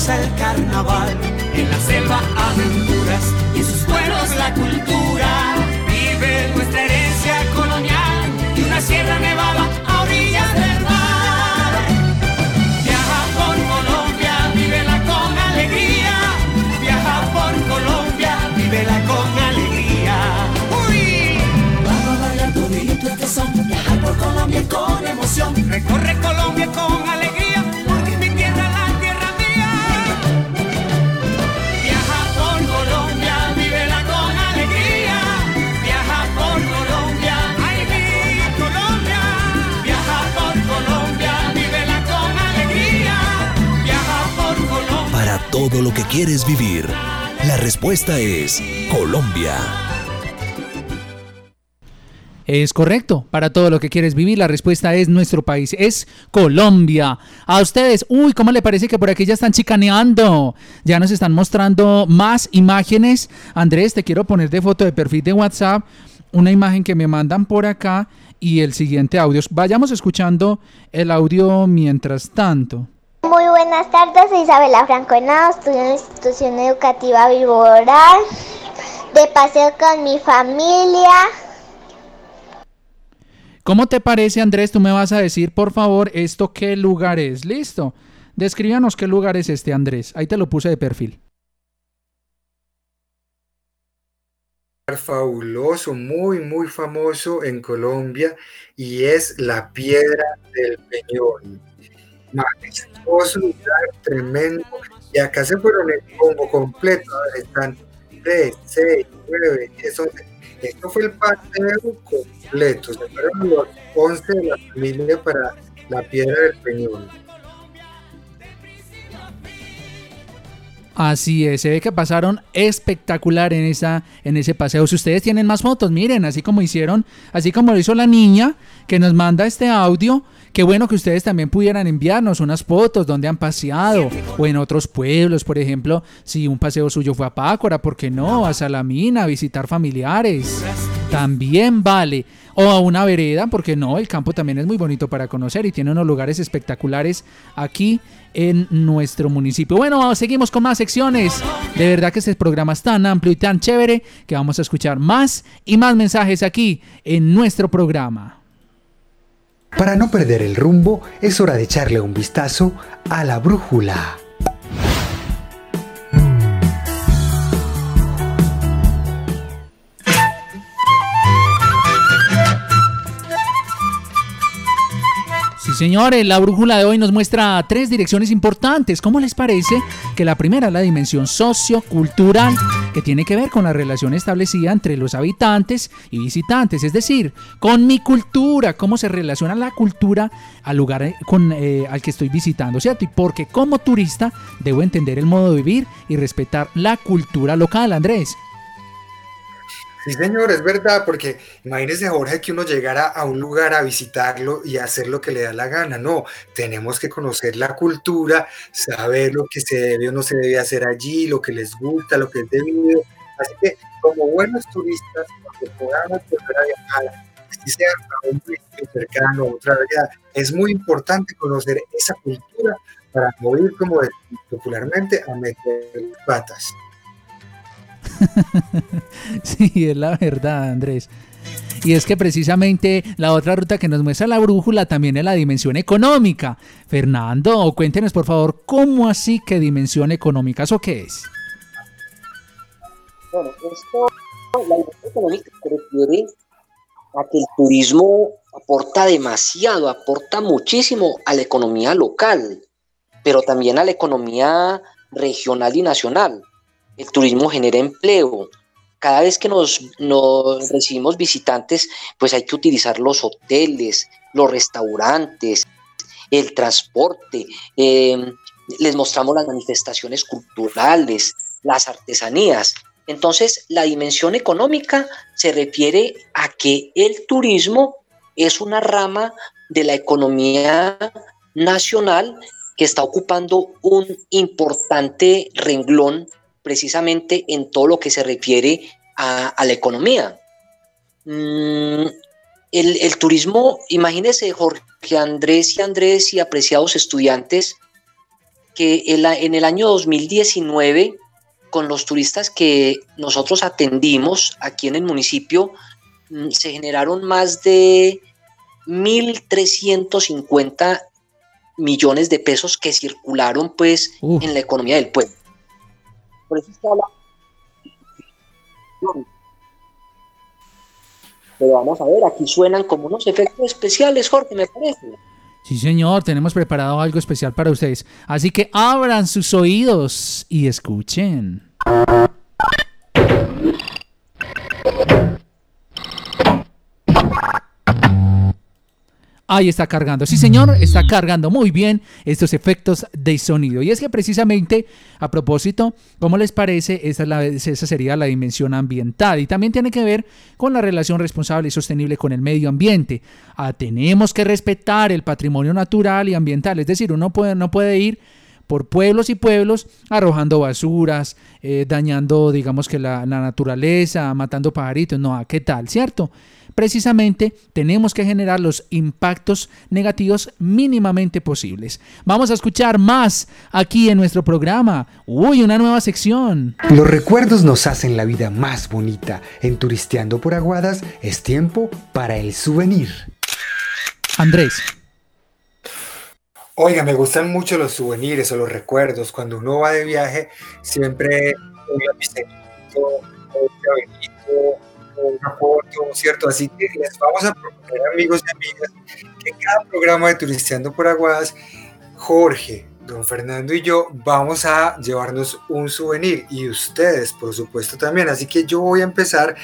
y goza el carnaval. En la selva aventuras y en sus pueblos la cultura. Vive nuestra herencia colonial y una sierra nevada a orillas del mar. Viaja por Colombia, vívela con alegría. Viaja por Colombia, vívela con alegría. ¡Uy! Vamos a bailar todito este son. Viajar por Colombia con emoción. Recorre Colombia con alegría, todo lo que quieres vivir, la respuesta es Colombia. Es correcto. Para todo lo que quieres vivir, la respuesta es nuestro país, es Colombia. A ustedes, uy, ¿cómo le parece que por aquí ya están chicaneando? Ya nos están mostrando más imágenes. Andrés, te quiero poner de foto de perfil de WhatsApp una imagen que me mandan por acá y el siguiente audio. Vayamos escuchando el audio mientras tanto. Muy buenas tardes, soy Isabela Franco Henao, estudio en la institución educativa Viboral, de paseo con mi familia. ¿Cómo te parece, Andrés? Tú me vas a decir, por favor, esto qué lugar es. Listo. Descríbanos qué lugar es este, Andrés. Ahí te lo puse de perfil. fabuloso, muy, muy famoso en Colombia y es la Piedra del Peñón. Majestuoso lugar, tremendo. Y acá se fueron el combo completo. Están 3, 6, 9, 10, 11. Esto fue el paseo completo. Se fueron los 11 de la familia para la Piedra del Peñón. Así es, se ve que pasaron espectacular en esa en ese paseo. Si ustedes tienen más fotos, miren, así como hicieron, así como lo hizo la niña que nos manda este audio, qué bueno que ustedes también pudieran enviarnos unas fotos donde han paseado o en otros pueblos, por ejemplo, si un paseo suyo fue a Pácora, ¿por qué no? A Salamina, a visitar familiares. También vale. O a una vereda, porque no, el campo también es muy bonito para conocer y tiene unos lugares espectaculares aquí en nuestro municipio. Bueno, seguimos con más secciones. De verdad que este programa es tan amplio y tan chévere que vamos a escuchar más y más mensajes aquí en nuestro programa. Para no perder el rumbo, es hora de echarle un vistazo a la brújula. Señores, la brújula de hoy nos muestra tres direcciones importantes. ¿Cómo les parece? Que la primera es la dimensión sociocultural, que tiene que ver con la relación establecida entre los habitantes y visitantes, es decir, con mi cultura, cómo se relaciona la cultura al lugar eh, con, eh, al que estoy visitando, ¿cierto? Y porque como turista debo entender el modo de vivir y respetar la cultura local, Andrés. Sí, señor, es verdad, porque imagínese, Jorge, que uno llegara a un lugar a visitarlo y hacer lo que le da la gana. No, tenemos que conocer la cultura, saber lo que se debe o no se debe hacer allí, lo que les gusta, lo que es debido. Así que, como buenos turistas, cuando podamos volver a viajar, si sea a un municipio cercano, otra área, es muy importante conocer esa cultura para no ir, como popularmente, a meter patas. sí, es la verdad, Andrés. Y es que precisamente la otra ruta que nos muestra la brújula también es la dimensión económica. Fernando, cuéntenos por favor, ¿cómo así que dimensión económica? ¿Eso qué es? Bueno, esto, la dimensión económica refiere a que el turismo aporta demasiado, aporta muchísimo a la economía local, pero también a la economía regional y nacional. El turismo genera empleo. Cada vez que nos, nos recibimos visitantes, pues hay que utilizar los hoteles, los restaurantes, el transporte, eh, les mostramos las manifestaciones culturales, las artesanías. Entonces, la dimensión económica se refiere a que el turismo es una rama de la economía nacional que está ocupando un importante renglón precisamente en todo lo que se refiere a, la economía. Mm, el, turismo, imagínese Jorge Andrés y Andrés y apreciados estudiantes, que en el año 2019, con los turistas que nosotros atendimos aquí en el municipio, mm, se generaron más de 1.350 millones de pesos que circularon pues en la economía del pueblo. Por eso está Pero vamos a ver, aquí suenan como unos efectos especiales, Jorge, me parece. Sí, señor, tenemos preparado algo especial para ustedes. Así que abran sus oídos y escuchen. Ahí está cargando. Sí, señor, está cargando muy bien estos efectos de sonido. Y es que precisamente, a propósito, ¿cómo les parece? Esa, sería la dimensión ambiental. Y también tiene que ver con la relación responsable y sostenible con el medio ambiente. Ah, tenemos que respetar el patrimonio natural y ambiental. Es decir, uno puede, no puede ir por pueblos y pueblos arrojando basuras, eh, dañando, digamos que la, la naturaleza, matando pajaritos. No, ¿qué tal? ¿Cierto? Precisamente tenemos que generar los impactos negativos mínimamente posibles. Vamos a escuchar más aquí en nuestro programa. Uy, una nueva sección. Los recuerdos nos hacen la vida más bonita. En Turisteando por Aguadas es tiempo para el souvenir. Andrés. Oiga, me gustan mucho los souvenirs o los recuerdos. Cuando uno va de viaje, siempre un una foto, ¿cierto? Así que les vamos a proponer, amigos y amigas, que cada programa de Turisteando por Aguadas, Jorge, don Fernando y yo vamos a llevarnos un souvenir y ustedes, por supuesto, también. Así que yo voy a empezar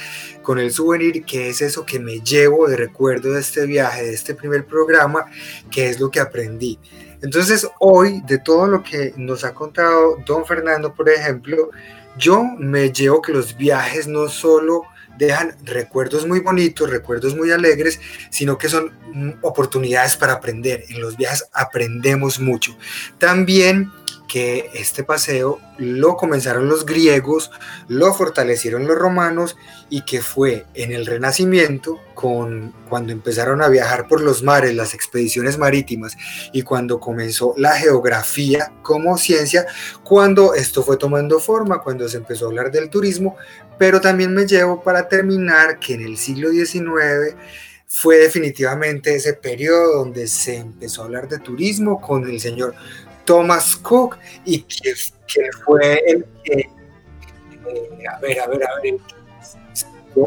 con el souvenir, que es eso que me llevo de recuerdo de este viaje, de este primer programa, que es lo que aprendí. Entonces, hoy, de todo lo que nos ha contado don Fernando, por ejemplo, yo me llevo que los viajes no solo dejan recuerdos muy bonitos, recuerdos muy alegres, sino que son mm, oportunidades para aprender. En los viajes aprendemos mucho. También que este paseo lo comenzaron los griegos, lo fortalecieron los romanos y que fue en el Renacimiento, con, cuando empezaron a viajar por los mares, las expediciones marítimas y cuando comenzó la geografía como ciencia, cuando esto fue tomando forma, cuando se empezó a hablar del turismo, pero también me llevo para terminar que en el siglo XIX fue definitivamente ese periodo donde se empezó a hablar de turismo con el señor Thomas Cook y que, fue el que, eh, a ver, a ver, a ver,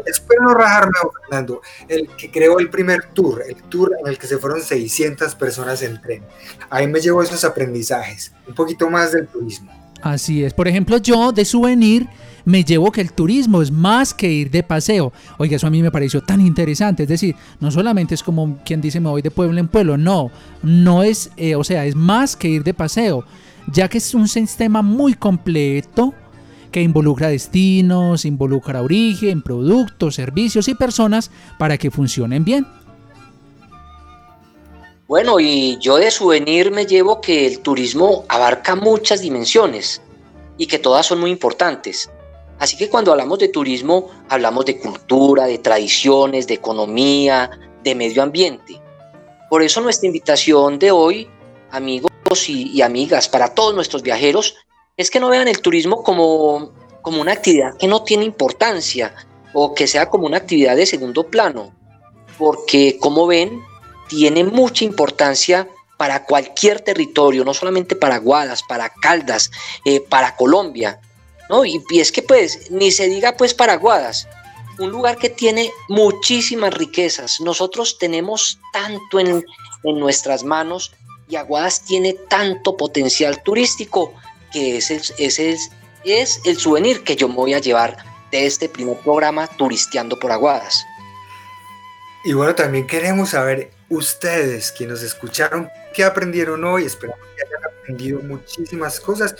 espero no rajarme, Fernando, el que creó el primer tour, el tour en el que se fueron 600 personas en tren. Ahí me llevo esos aprendizajes, un poquito más del turismo. Así es, por ejemplo, yo de souvenir me llevo que el turismo es más que ir de paseo. Oiga, eso a mí me pareció tan interesante. Es decir, no solamente es como quien dice me voy de pueblo en pueblo, no, no es, eh, o sea, es más que ir de paseo, ya que es un sistema muy completo que involucra destinos, involucra origen, productos, servicios y personas para que funcionen bien. Bueno, y yo de souvenir me llevo que el turismo abarca muchas dimensiones y que todas son muy importantes. Así que cuando hablamos de turismo, hablamos de cultura, de tradiciones, de economía, de medio ambiente. Por eso nuestra invitación de hoy, amigos y, amigas, para todos nuestros viajeros, es que no vean el turismo como, como una actividad que no tiene importancia o que sea como una actividad de segundo plano, porque como ven, tiene mucha importancia para cualquier territorio, no solamente para Guadas, para Caldas, eh, para Colombia. ¿No? Y, es que pues ni se diga pues Paraguadas, un lugar que tiene muchísimas riquezas. Nosotros tenemos tanto en, nuestras manos y Aguadas tiene tanto potencial turístico que es el, es, es el souvenir que yo me voy a llevar de este primer programa Turisteando por Aguadas. Y bueno, también queremos saber ustedes, quienes nos escucharon, qué aprendieron hoy. Esperamos que hayan aprendido muchísimas cosas.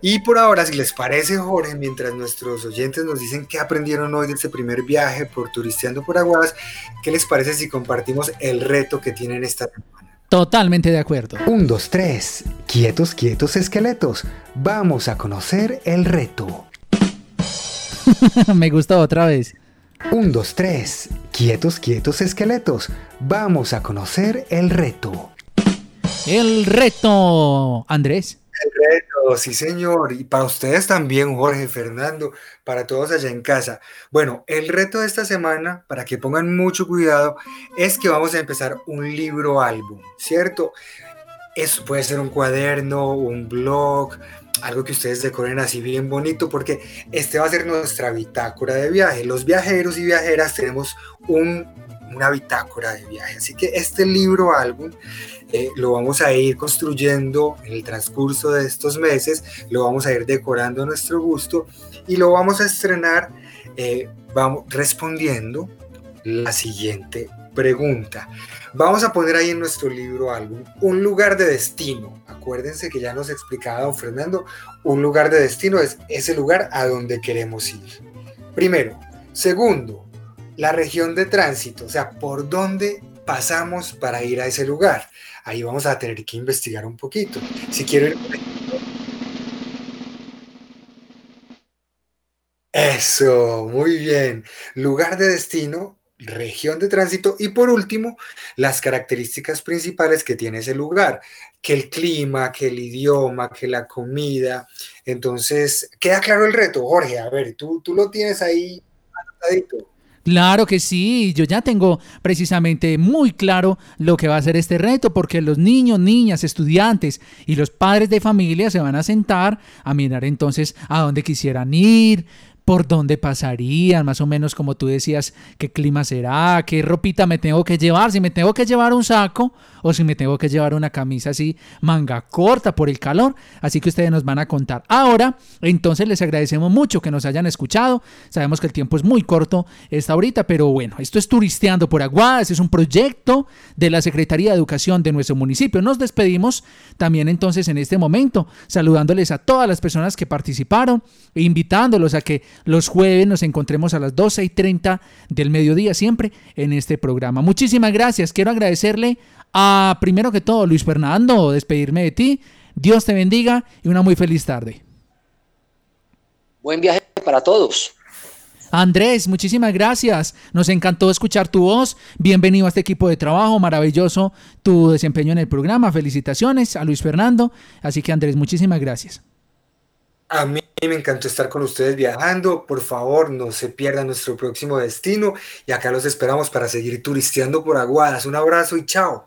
Y por ahora, si les parece, Jorge, mientras nuestros oyentes nos dicen qué aprendieron hoy de este primer viaje por Turisteando por Aguadas, ¿qué les parece si compartimos el reto que tienen esta semana? Totalmente de acuerdo. Un, dos, tres. Quietos, quietos, esqueletos. Vamos a conocer el reto. Me gustó otra vez. Un, dos, tres. Quietos, quietos, esqueletos. Vamos a conocer el reto. El reto, Andrés. El reto, sí señor. Y para ustedes también, Jorge, Fernando, para todos allá en casa. Bueno, el reto de esta semana, para que pongan mucho cuidado, es que vamos a empezar un libro álbum, ¿cierto? Eso puede ser un cuaderno, un blog, algo que ustedes decoren así bien bonito, porque este va a ser nuestra bitácora de viaje. Los viajeros y viajeras tenemos un, una bitácora de viaje. Así que este libro álbum eh, lo vamos a ir construyendo en el transcurso de estos meses, lo vamos a ir decorando a nuestro gusto y lo vamos a estrenar eh, vamos, respondiendo la siguiente pregunta. Vamos a poner ahí en nuestro libro álbum un lugar de destino. Acuérdense que ya nos explicaba don Fernando, un lugar de destino es ese lugar a donde queremos ir. Primero. Segundo, la región de tránsito, o sea, por dónde pasamos para ir a ese lugar. Ahí vamos a tener que investigar un poquito. Si quiero ir... Eso, muy bien. Lugar de destino, región de tránsito y por último, las características principales que tiene ese lugar, que el clima, que el idioma, que la comida. Entonces, queda claro el reto, Jorge. A ver, tú, tú lo tienes ahí anotadito. Claro que sí, yo ya tengo precisamente muy claro lo que va a ser este reto, porque los niños, niñas, estudiantes y los padres de familia se van a sentar a mirar entonces a dónde quisieran ir, por dónde pasarían, más o menos como tú decías, qué clima será, qué ropita me tengo que llevar, si me tengo que llevar un saco o si me tengo que llevar una camisa así manga corta por el calor. Así que ustedes nos van a contar. Ahora, entonces les agradecemos mucho que nos hayan escuchado. Sabemos que el tiempo es muy corto esta ahorita, pero bueno, esto es Turisteando por Aguadas, es un proyecto de la Secretaría de Educación de nuestro municipio. Nos despedimos también entonces en este momento, saludándoles a todas las personas que participaron e invitándolos a que los jueves nos encontremos a las 12 y 30 del mediodía siempre en este programa. Muchísimas gracias. Quiero agradecerle a, primero que todo, Luis Fernando, despedirme de ti. Dios te bendiga y una muy feliz tarde. Buen viaje para todos. Andrés, muchísimas gracias. Nos encantó escuchar tu voz. Bienvenido a este equipo de trabajo. Maravilloso tu desempeño en el programa. Felicitaciones a Luis Fernando. Así que Andrés, muchísimas gracias. A mí me encantó estar con ustedes viajando. Por favor, no se pierdan nuestro próximo destino. Y acá los esperamos para seguir turisteando por Aguadas. Un abrazo y chao.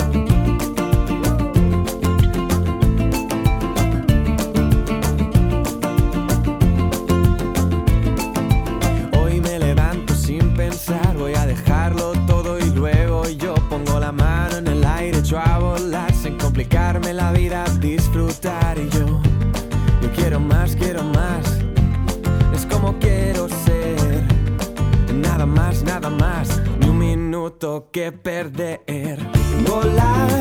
minuto que perder, volar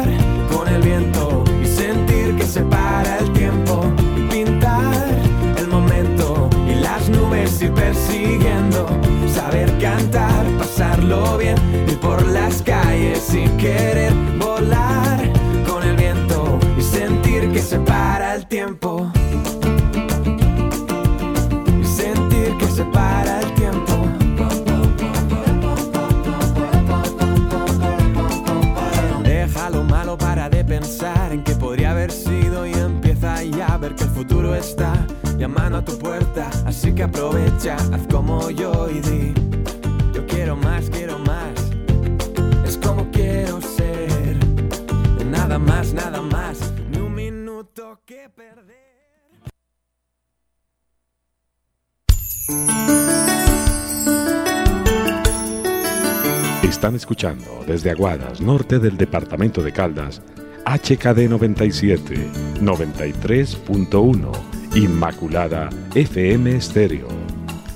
escuchando desde Aguadas, norte del departamento de Caldas, HKD 97, 93.1, Inmaculada FM Estéreo,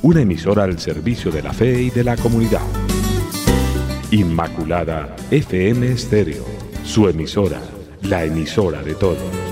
una emisora al servicio de la fe y de la comunidad. Inmaculada FM Estéreo, su emisora, la emisora de todos.